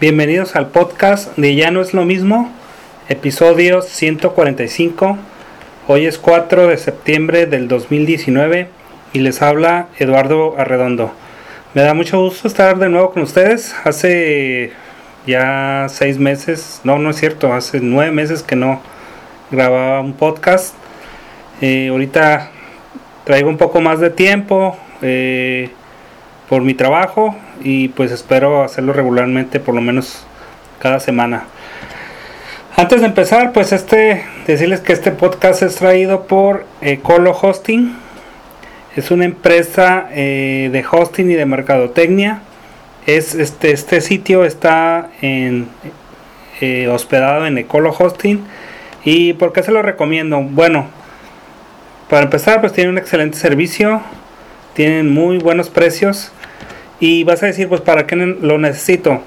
Bienvenidos al podcast de Ya no es lo mismo, episodio 145. Hoy es 4 de septiembre del 2019 y les habla Eduardo Arredondo. Me da mucho gusto estar de nuevo con ustedes. Hace ya seis meses, no, no es cierto, hace nueve meses que no grababa un podcast. Eh, ahorita traigo un poco más de tiempo. Eh, por mi trabajo y pues espero hacerlo regularmente por lo menos cada semana. Antes de empezar, pues este decirles que este podcast es traído por Ecolo Hosting. Es una empresa eh, de hosting y de mercadotecnia. Es este este sitio está en eh, hospedado en Ecolo Hosting. ¿Y por qué se lo recomiendo? Bueno, para empezar, pues tiene un excelente servicio, tienen muy buenos precios y vas a decir, pues, ¿para qué lo necesito?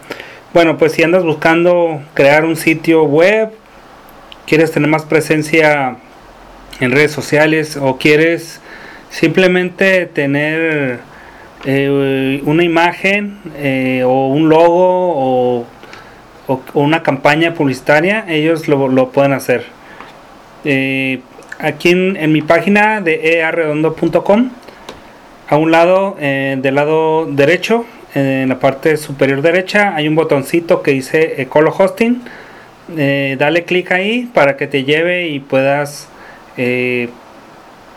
Bueno, pues si andas buscando crear un sitio web, quieres tener más presencia en redes sociales o quieres simplemente tener eh, una imagen eh, o un logo o, una campaña publicitaria, ellos lo, pueden hacer. Eh, aquí en, en, mi página de earredondo.com a un lado, eh, del lado derecho, en la parte superior derecha, hay un botoncito que dice Ecolo Hosting. Eh, dale clic ahí para que te lleve y puedas eh,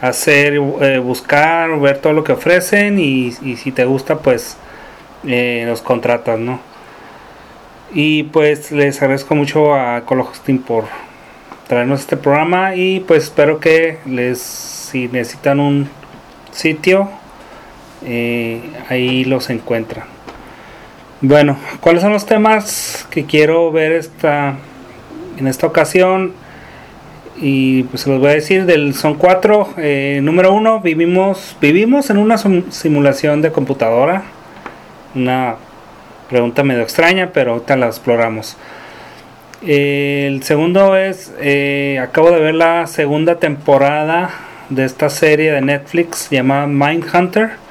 hacer, buscar, ver todo lo que ofrecen y, si te gusta, pues los contratas, ¿no? Y pues les agradezco mucho a Ecolo Hosting por traernos este programa y pues espero que les, si necesitan un sitio eh, ahí los encuentran. Bueno, ¿cuáles son los temas que quiero ver esta, en esta ocasión? Y pues los voy a decir, son cuatro. Eh, número uno, vivimos, vivimos en una simulación de computadora. Una pregunta medio extraña, pero ahorita la exploramos. el segundo es, eh, acabo de ver la segunda temporada de esta serie de Netflix llamada Mindhunter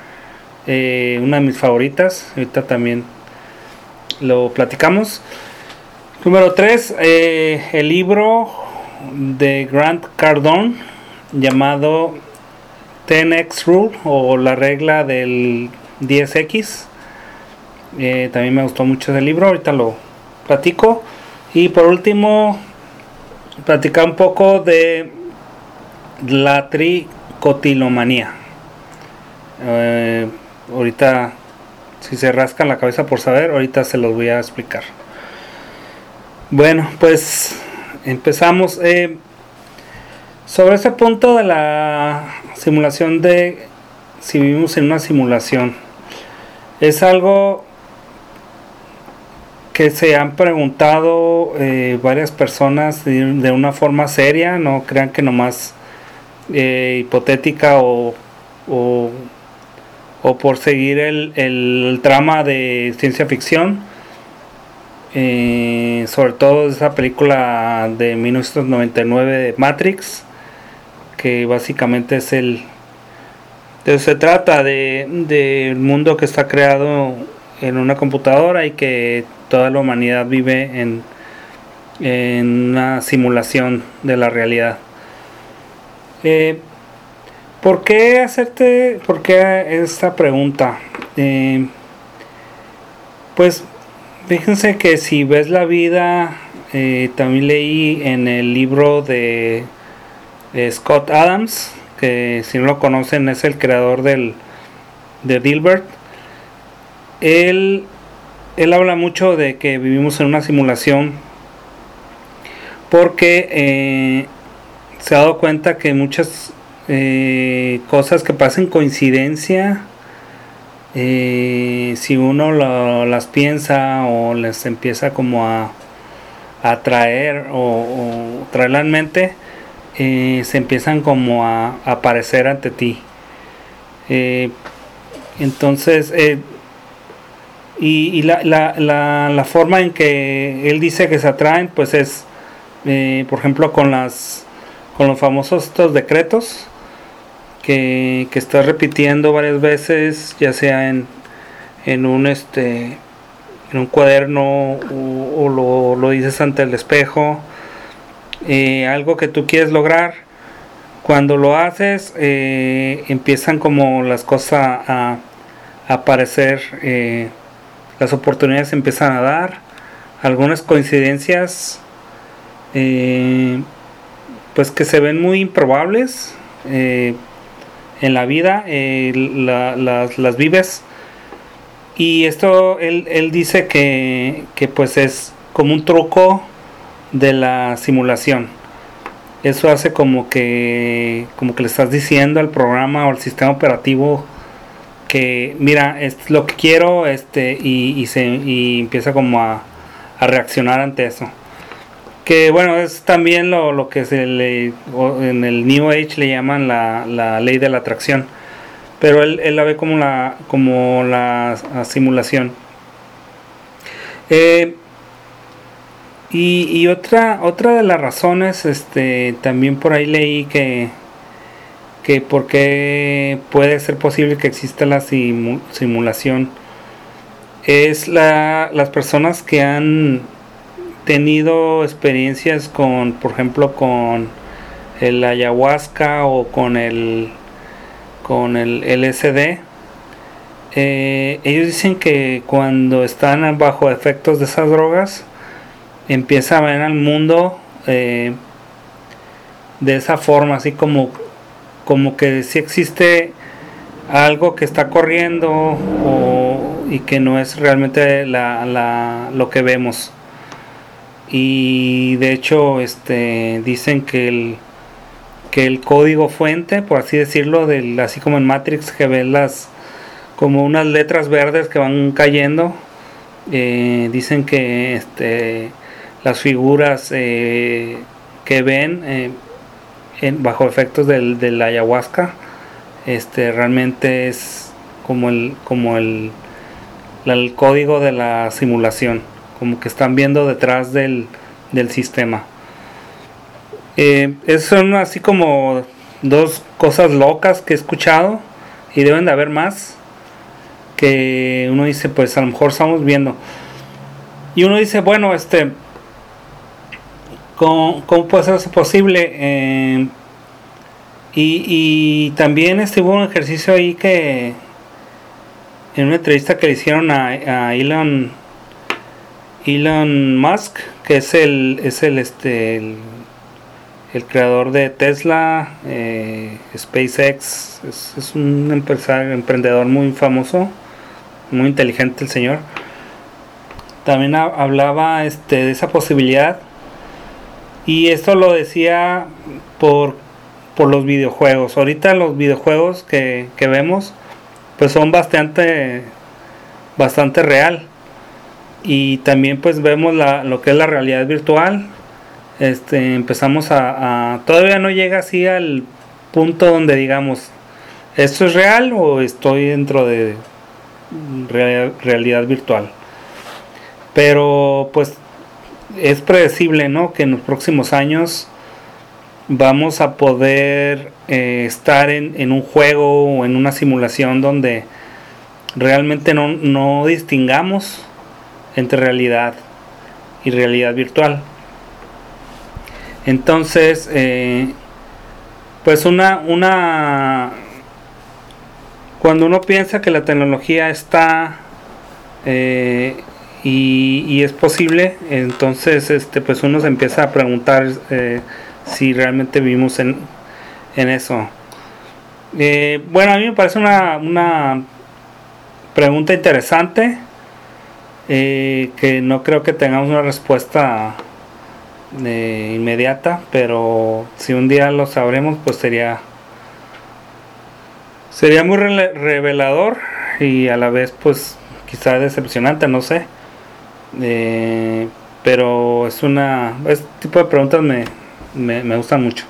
eh, una de mis favoritas. Ahorita también lo platicamos. Número 3, eh, el libro de Grant Cardone llamado 10X Rule o la regla del 10X. Eh, también me gustó mucho ese libro, ahorita lo platico. Y por último, platicar un poco de la tricotilomanía. Ahorita, si se rascan la cabeza por saber, ahorita se los voy a explicar. Bueno, pues empezamos. Eh, sobre ese punto de la simulación de si vivimos en una simulación, es algo que se han preguntado eh, varias personas de, una forma seria, no crean que nomás eh, hipotética o, o o por seguir el, el trama de ciencia ficción. Eh, sobre todo esa película de 1999 de Matrix, que básicamente es el... se trata de, del mundo que está creado en una computadora y que toda la humanidad vive en, en una simulación de la realidad. Eh, ¿Por qué hacerte, por qué esta pregunta? Eh, pues fíjense que si ves la vida, eh, también leí en el libro de, Scott Adams, que si no lo conocen es el creador del, de Dilbert. Él, él habla mucho de que vivimos en una simulación porque eh, se ha dado cuenta que muchas eh, cosas que pasen coincidencia, eh, si uno las piensa o les empieza como a, atraer o, traerla en mente, eh, se empiezan como a, aparecer ante ti. entonces, y, la, la, la, forma en que él dice que se atraen, pues es, por ejemplo, con las con los famosos estos decretos que, estás repitiendo varias veces, ya sea en, en un este en un cuaderno o, lo, lo, dices ante el espejo, eh, algo que tú quieres lograr, cuando lo haces eh, empiezan como las cosas a, aparecer, eh, las oportunidades empiezan a dar, algunas coincidencias pues que se ven muy improbables en la vida, las, las vives y esto él, él dice que, que, pues es como un truco de la simulación. Eso hace como que como que le estás diciendo al programa o al sistema operativo que mira, es lo que quiero este y, y se y empieza como a, a, reaccionar ante eso. Que bueno, es también lo, lo que se le en el New Age le llaman la, la ley de la atracción pero él, la ve como la, como la, simulación. Eh, y, otra, otra de las razones, este, también por ahí leí que, que por qué puede ser posible que exista la simulación, es la, las personas que han tenido experiencias con, por ejemplo, con el ayahuasca o con el con el LSD, eh, ellos dicen que cuando están bajo efectos de esas drogas, empieza a ver al mundo eh, de esa forma, así como, como que si existe algo que está corriendo y que no es realmente lo que vemos. Y de hecho, este, dicen que el, que el código fuente, por así decirlo, del, así como en Matrix que ves las como unas letras verdes que van cayendo, eh, dicen que este, las figuras eh, que ven eh, bajo efectos del, del, ayahuasca, este, realmente es como el, como el, el código de la simulación, como que están viendo detrás del, del sistema. Eh, son así como dos cosas locas que he escuchado y deben de haber más que uno dice pues a lo mejor estamos viendo y uno dice bueno este cómo, puede ser eso posible eh, y, también este hubo un ejercicio ahí que en una entrevista que le hicieron a, a Elon Elon Musk que es el es el este el, creador de Tesla, eh, SpaceX, es, un empresario, emprendedor muy famoso, muy inteligente el señor. También hablaba este, de esa posibilidad y esto lo decía por, por los videojuegos. Ahorita los videojuegos que, que vemos pues son bastante, bastante real y también pues vemos la, lo que es la realidad virtual este, empezamos a, Todavía no llega así al punto donde digamos, ¿esto es real o estoy dentro de realidad virtual? Pero pues es predecible, ¿no? Que en los próximos años vamos a poder eh, estar en, en, un juego o en una simulación donde realmente no, no distingamos entre realidad y realidad virtual. Entonces, eh, pues una, una, cuando uno piensa que la tecnología está eh, y, es posible, entonces, este, pues uno se empieza a preguntar eh, si realmente vivimos en, en eso. bueno, a mí me parece una, una pregunta interesante que no creo que tengamos una respuesta inmediata, pero si un día lo sabremos, pues sería sería muy revelador y a la vez, pues quizá decepcionante, no sé. Eh, pero es una este tipo de preguntas me, me, gustan mucho.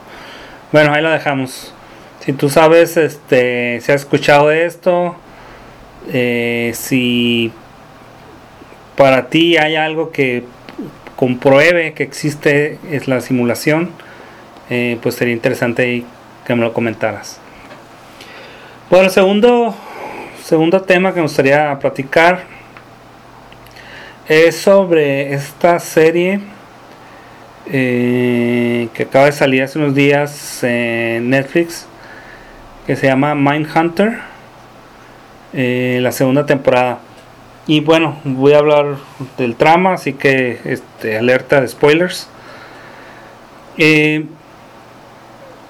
Bueno, ahí lo dejamos. Si tú sabes, este, si has escuchado esto, eh, si para ti hay algo que compruebe que existe es la simulación, eh, pues sería interesante que me lo comentaras. Bueno, el segundo, segundo tema que me gustaría platicar es sobre esta serie eh, que acaba de salir hace unos días en Netflix que se llama Mindhunter, eh, la segunda temporada. Y bueno, voy a hablar del trama, así que este, alerta de spoilers. Eh,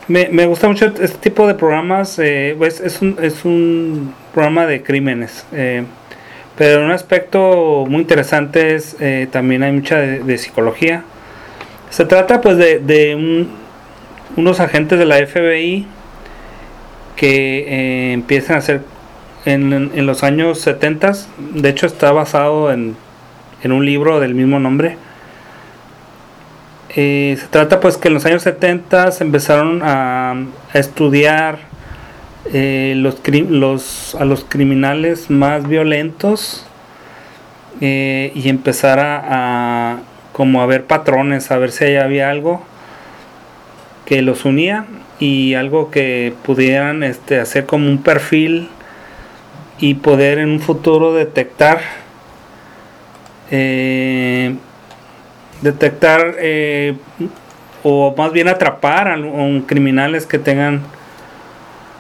me, gusta mucho este tipo de programas. Eh, pues, es, un, es, un, programa de crímenes. pero un aspecto muy interesante es también hay mucha de, psicología. Se trata pues de, unos agentes de la FBI que eh, empiezan a hacer en, los años 70. De hecho está basado en, un libro del mismo nombre. Eh, se trata pues que en los años 70 empezaron a, estudiar eh, los, los, a los criminales más violentos y empezar a, como a ver patrones, a ver si había algo que los unía y algo que pudieran este, hacer como un perfil y poder en un futuro detectar eh, detectar eh, o más bien atrapar a, un criminales que tengan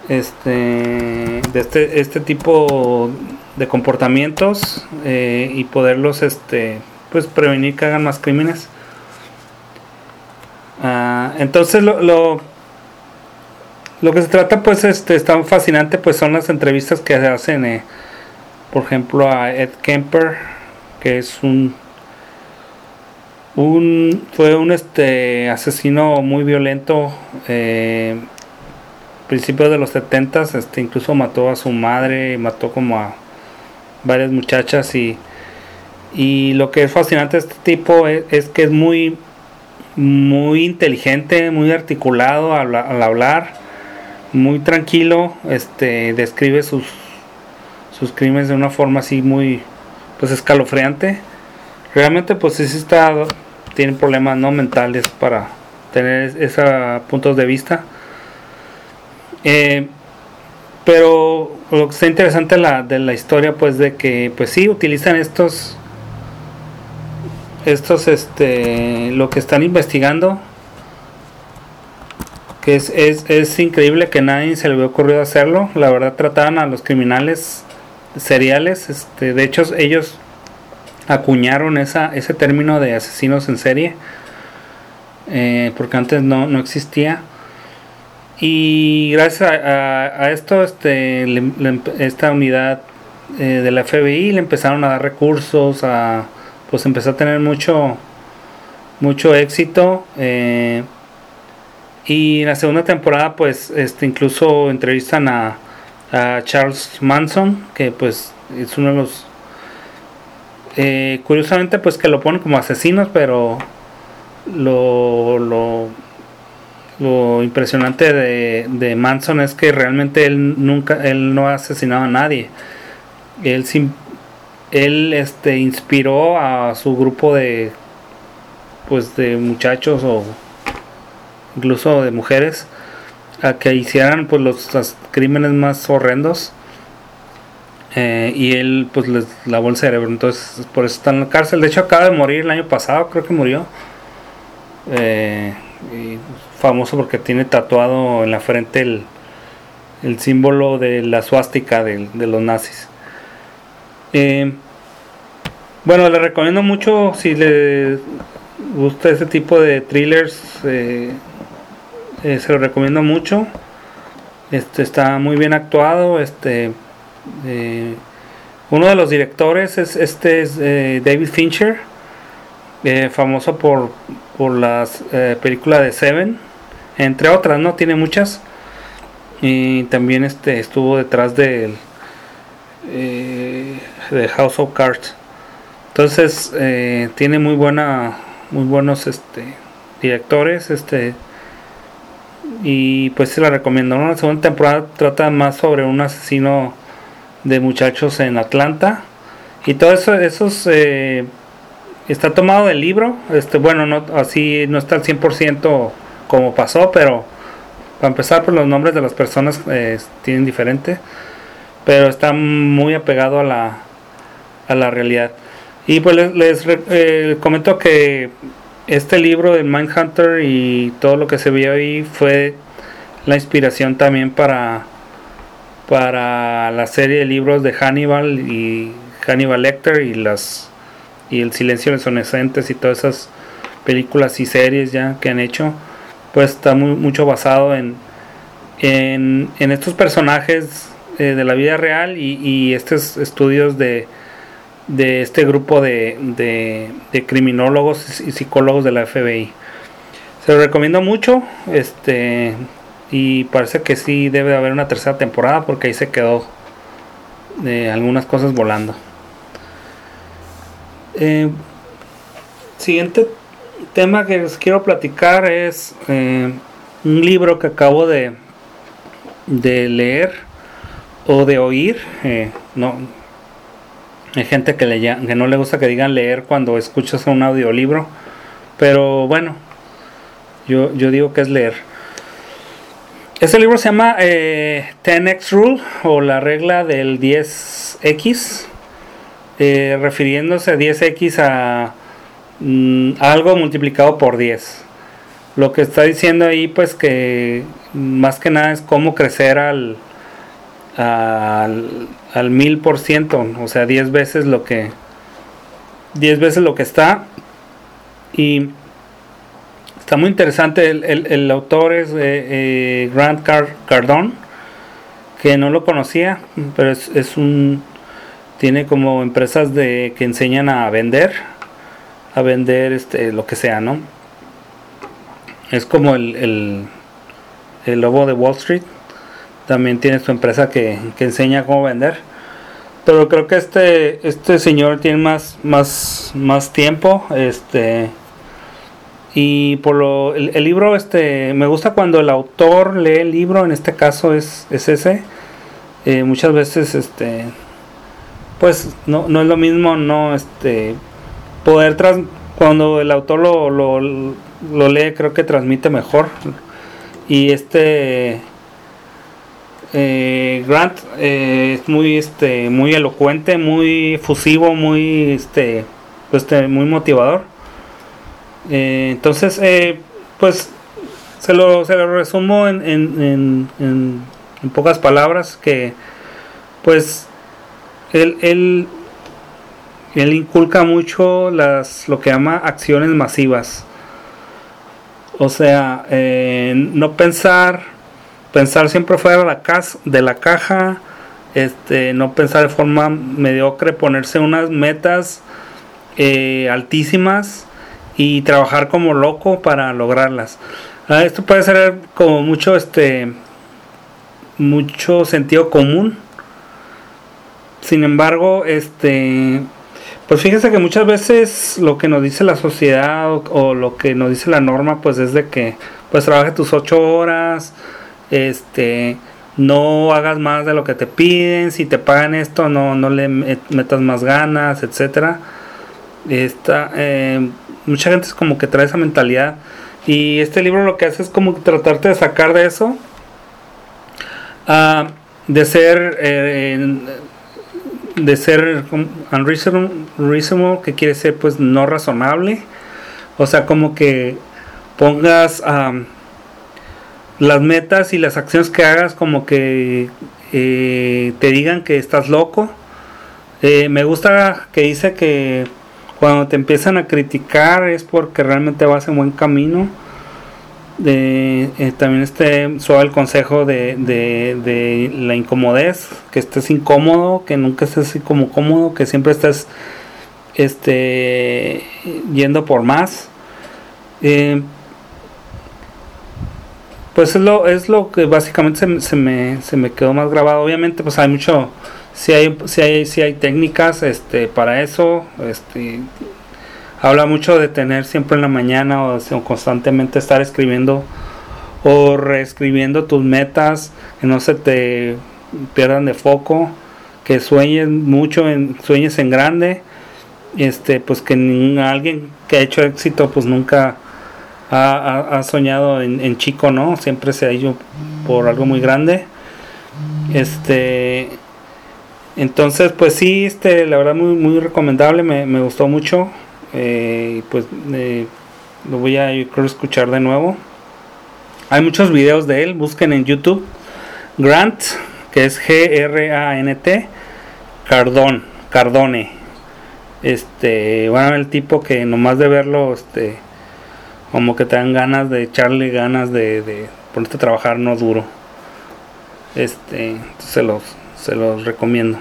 este de este, este tipo de comportamientos eh, y poderlos este pues prevenir que hagan más crímenes. Ah, entonces lo lo que se trata, pues, este, está fascinante, pues, son las entrevistas que se hacen, eh, por ejemplo, a Ed Kemper, que es un, un fue un este asesino muy violento, eh, principios de los 70 este, incluso mató a su madre, mató como a varias muchachas y, y lo que es fascinante de este tipo es, que es muy muy inteligente, muy articulado al hablar muy tranquilo, este, describe sus, sus crímenes de una forma así muy, pues escalofriante. Realmente, pues sí está, tiene problemas no mentales para tener esos puntos de vista. Eh, pero lo que está interesante la, de la historia, pues de que, pues sí, utilizan estos, estos, este, lo que están investigando que es, es, es, increíble que nadie se le hubiera ocurrido hacerlo. La verdad trataban a los criminales seriales. Este, de hecho, ellos acuñaron esa, ese término de asesinos en serie. Eh, porque antes no, no, existía. Y gracias a, esto, este, esta unidad eh, de la FBI le empezaron a dar recursos, a, pues empezó a tener mucho, mucho éxito. Eh, y en la segunda temporada, pues, este, incluso entrevistan a, Charles Manson, que pues es uno de los... Eh, curiosamente, pues que lo ponen como asesinos, pero lo, lo, lo impresionante de, de, Manson es que realmente él nunca, él no ha asesinado a nadie. Él, él este, inspiró a su grupo de, pues, de muchachos o incluso de mujeres, a que hicieran pues los, crímenes más horrendos. Eh, y él pues les lavó el cerebro, entonces por eso está en la cárcel. De hecho acaba de morir el año pasado, creo que murió. Eh, famoso porque tiene tatuado en la frente el, el símbolo de la suástica de, los nazis. Eh, bueno, le recomiendo mucho si le gusta ese tipo de thrillers eh, se lo recomiendo mucho. Este está muy bien actuado. Este eh, uno de los directores es este es eh, David Fincher, famoso por por las películas de Seven, entre otras, no tiene muchas. Y también este estuvo detrás de, de House of Cards. Entonces tiene muy buena, muy buenos este directores, este y pues se la recomiendo. La segunda temporada trata más sobre un asesino de muchachos en Atlanta. Y todo eso, esos eh, está tomado del libro. Este, bueno, no, así no está al 100% como pasó, pero para empezar, pues los nombres de las personas eh, tienen diferente. Pero está muy apegado a la, a la realidad. Y pues les, eh, comento que este libro de Mindhunter y todo lo que se vio ahí fue la inspiración también para, para la serie de libros de Hannibal y Hannibal Lecter y las y El silencio de los y todas esas películas y series ya que han hecho, pues está muy, mucho basado en, en, estos personajes eh, de la vida real y, y estos estudios de, de este grupo de, de, criminólogos y psicólogos de la FBI. Se lo recomiendo mucho, este y parece que sí debe haber una tercera temporada porque ahí se quedó de algunas cosas volando. Eh, siguiente tema que les quiero platicar es eh, un libro que acabo de, de leer o de oír. Eh, no, hay gente que, le, que no le gusta que digan leer cuando escuchas un audiolibro. Pero bueno, yo, digo que es leer. Este libro se llama 10x Rule o la regla del 10x. Eh, refiriéndose a 10x a mm, algo multiplicado por 10. Lo que está diciendo ahí, pues que más que nada es cómo crecer al al, mil por ciento, o sea, 10 veces lo que 10 veces lo que está. Y está muy interesante. El, autor es eh, eh, Grant Cardone, que no lo conocía, pero es, es un tiene como empresas de que enseñan a vender a vender este lo que sea no es como el, el, lobo de Wall Street también tiene su empresa que, enseña cómo vender. Pero creo que este este señor tiene más más más tiempo este y por lo el, libro este me gusta cuando el autor lee el libro en este caso es, es ese. Eh, muchas veces este pues no, no es lo mismo no este poder tras cuando el autor lo, lo, lo lee creo que transmite mejor. Y este eh, Grant eh, es muy este muy elocuente muy fusivo muy este este muy motivador eh, entonces pues se lo, resumo en, en, pocas palabras que pues él, él, él inculca mucho las, lo que llama acciones masivas. O sea, no pensar, pensar siempre fuera de la, casa, de la caja, este, no pensar de forma mediocre, ponerse unas metas eh, altísimas y trabajar como loco para lograrlas. Ah, esto puede ser como mucho, este, mucho sentido común, sin embargo, este, pues fíjese que muchas veces lo que nos dice la sociedad o, lo que nos dice la norma, pues es de que pues trabaje tus ocho horas, este, no hagas más de lo que te piden, si te pagan esto, no, no le metas más ganas, etcétera. Esta, eh, mucha gente es como que trae esa mentalidad y este libro lo que hace es como tratarte de sacar de eso, uh, de ser eh, de ser unreasonable, que quiere ser pues no razonable. O sea, como que pongas las metas y las acciones que hagas como que eh, te digan que estás loco. Eh, me gusta que dice que cuando te empiezan a criticar es porque realmente vas en buen camino eh, también este suave el consejo de, la incomodez, que estés incómodo, que nunca estés así como cómodo, que siempre estés este, yendo por más. Pues es lo, es lo que básicamente se, se, me, se me quedó más grabado. Obviamente, pues hay mucho, si hay, si hay, si hay técnicas este, para eso. Este, habla mucho de tener siempre en la mañana o, constantemente estar escribiendo o reescribiendo tus metas, que no se te pierdan de foco, que sueñes mucho, en, sueñes en grande, este, pues que alguien que ha hecho éxito pues nunca ha, soñado en, chico, ¿no? Siempre se ha ido por algo muy grande. Este Entonces, pues sí, este, la verdad muy, muy recomendable, me, gustó mucho. Eh, pues eh, lo voy a creo escuchar de nuevo. Hay muchos videos de él, busquen en YouTube. Grant, que es G-R-A-N-T, Cardón, Cardone. Este, bueno, el tipo que nomás de verlo, este, como que te dan ganas de echarle ganas de, de ponerte a trabajar no duro. Este, se los, se los recomiendo.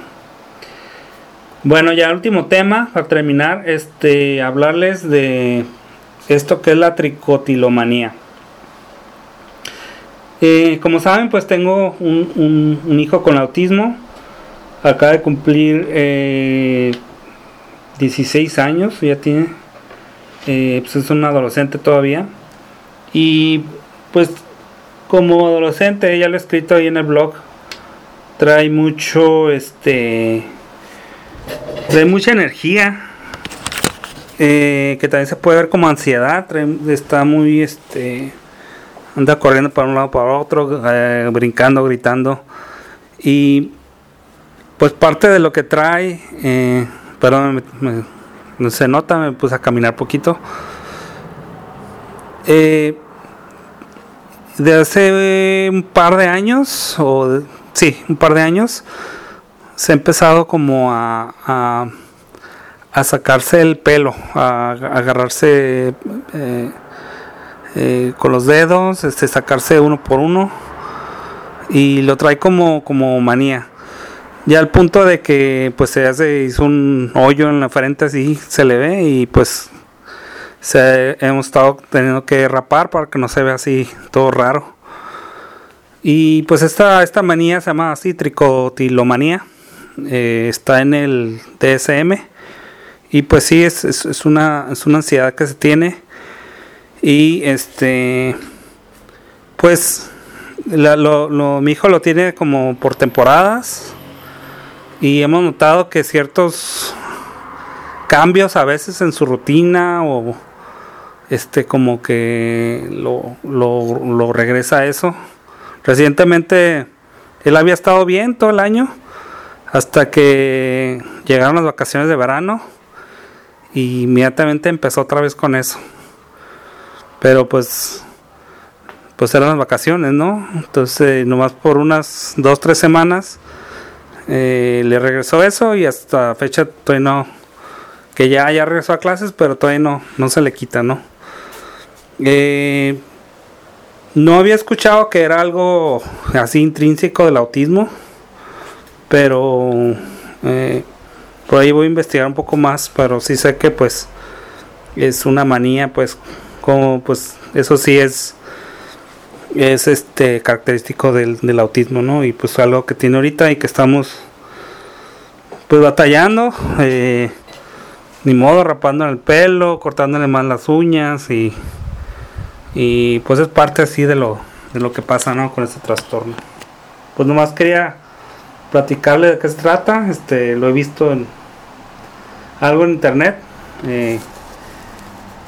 Bueno, ya el último tema para terminar, este, hablarles de esto que es la tricotilomanía. Eh, como saben, pues tengo un, hijo con autismo. Acaba de cumplir 16 eh, años, ya tiene. Eh, pues es un adolescente todavía. Y pues como adolescente, ya lo he escrito ahí en el blog, trae mucho, este, trae mucha energía. que también se puede ver como ansiedad, está muy, este, anda corriendo para un lado para otro, eh, brincando, gritando. Y pues parte de lo que trae, eh, perdón, no se nota, me puse a caminar poquito. Eh, de hace un par de años, o sí, un par de años, se ha empezado como a, a, a sacarse el pelo, a, agarrarse eh, eh, con los dedos, este, sacarse uno por uno y lo trae como, como manía. Ya al punto de que pues se hace hizo un hoyo en la frente así se le ve y pues se, hemos estado teniendo que rapar para que no se vea así todo raro. Y pues esta, esta manía se llama así tricotilomanía. Eh, está en el DSM. Y pues sí, es, es, una, es una ansiedad que se tiene y este, pues, lo, mi hijo lo tiene como por temporadas. Y hemos notado que ciertos cambios a veces en su rutina o este como que lo, lo, regresa a eso. Recientemente él había estado bien todo el año hasta que llegaron las vacaciones de verano y inmediatamente empezó otra vez con eso. Pero pues, pues eran las vacaciones, ¿no? Entonces, nomás por unas dos, tres semanas eh, le regresó eso y hasta fecha todavía no, que ya, ya regresó a clases, pero todavía no, no se le quita, ¿no? Eh, no había escuchado que era algo así intrínseco del autismo, pero eh, por ahí voy a investigar un poco más, pero sí sé que pues es una manía pues como pues eso sí es es este característico del, autismo no y pues algo que tiene ahorita y que estamos pues batallando eh, ni modo rapando el pelo cortándole más las uñas y y pues es parte así de lo de lo que pasa no con este trastorno. Pues nomás quería platicarle de qué se trata. Este lo he visto en algo en internet eh,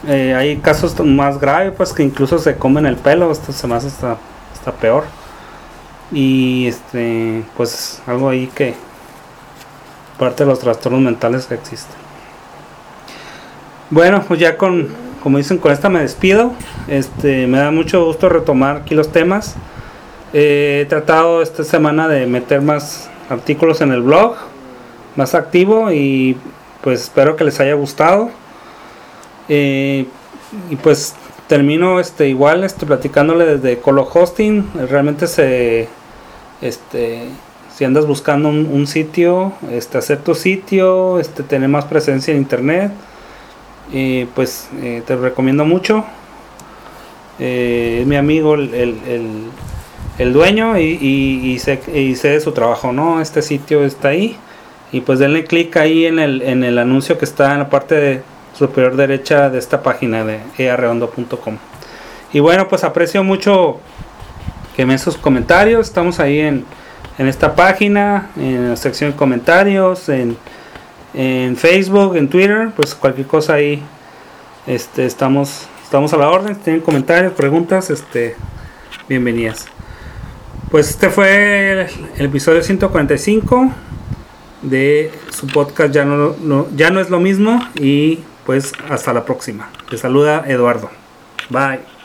eh, hay casos más graves, pues que incluso se comen el pelo, esto se más está, está peor. Y este, pues algo ahí que parte de los trastornos mentales que existen. Bueno, pues ya con, como dicen, con esta me despido. Este, me da mucho gusto retomar aquí los temas. Eh, he tratado esta semana de meter más artículos en el blog, más activo y pues espero que les haya gustado. Eh, y pues termino este igual este platicándole desde Colo Hosting. Realmente se este si andas buscando un, sitio, este hacer tu sitio, este tener más presencia en internet, pues eh, te recomiendo mucho. Eh, es mi amigo el, el, dueño y, y, sé, y sé de su trabajo, ¿no? Este sitio está ahí. Y pues denle clic ahí en el, en el anuncio que está en la parte de superior derecha de esta página de earredondo.com. Y bueno, pues aprecio mucho que me sus comentarios. Estamos ahí en, en esta página, en la sección de comentarios, en, en Facebook, en Twitter, pues cualquier cosa ahí este, estamos, estamos a la orden. Si tienen comentarios, preguntas, este, bienvenidas. Pues este fue el, el episodio 145. de su podcast ya no, no, ya no es lo mismo y pues hasta la próxima. Te saluda Eduardo. Bye.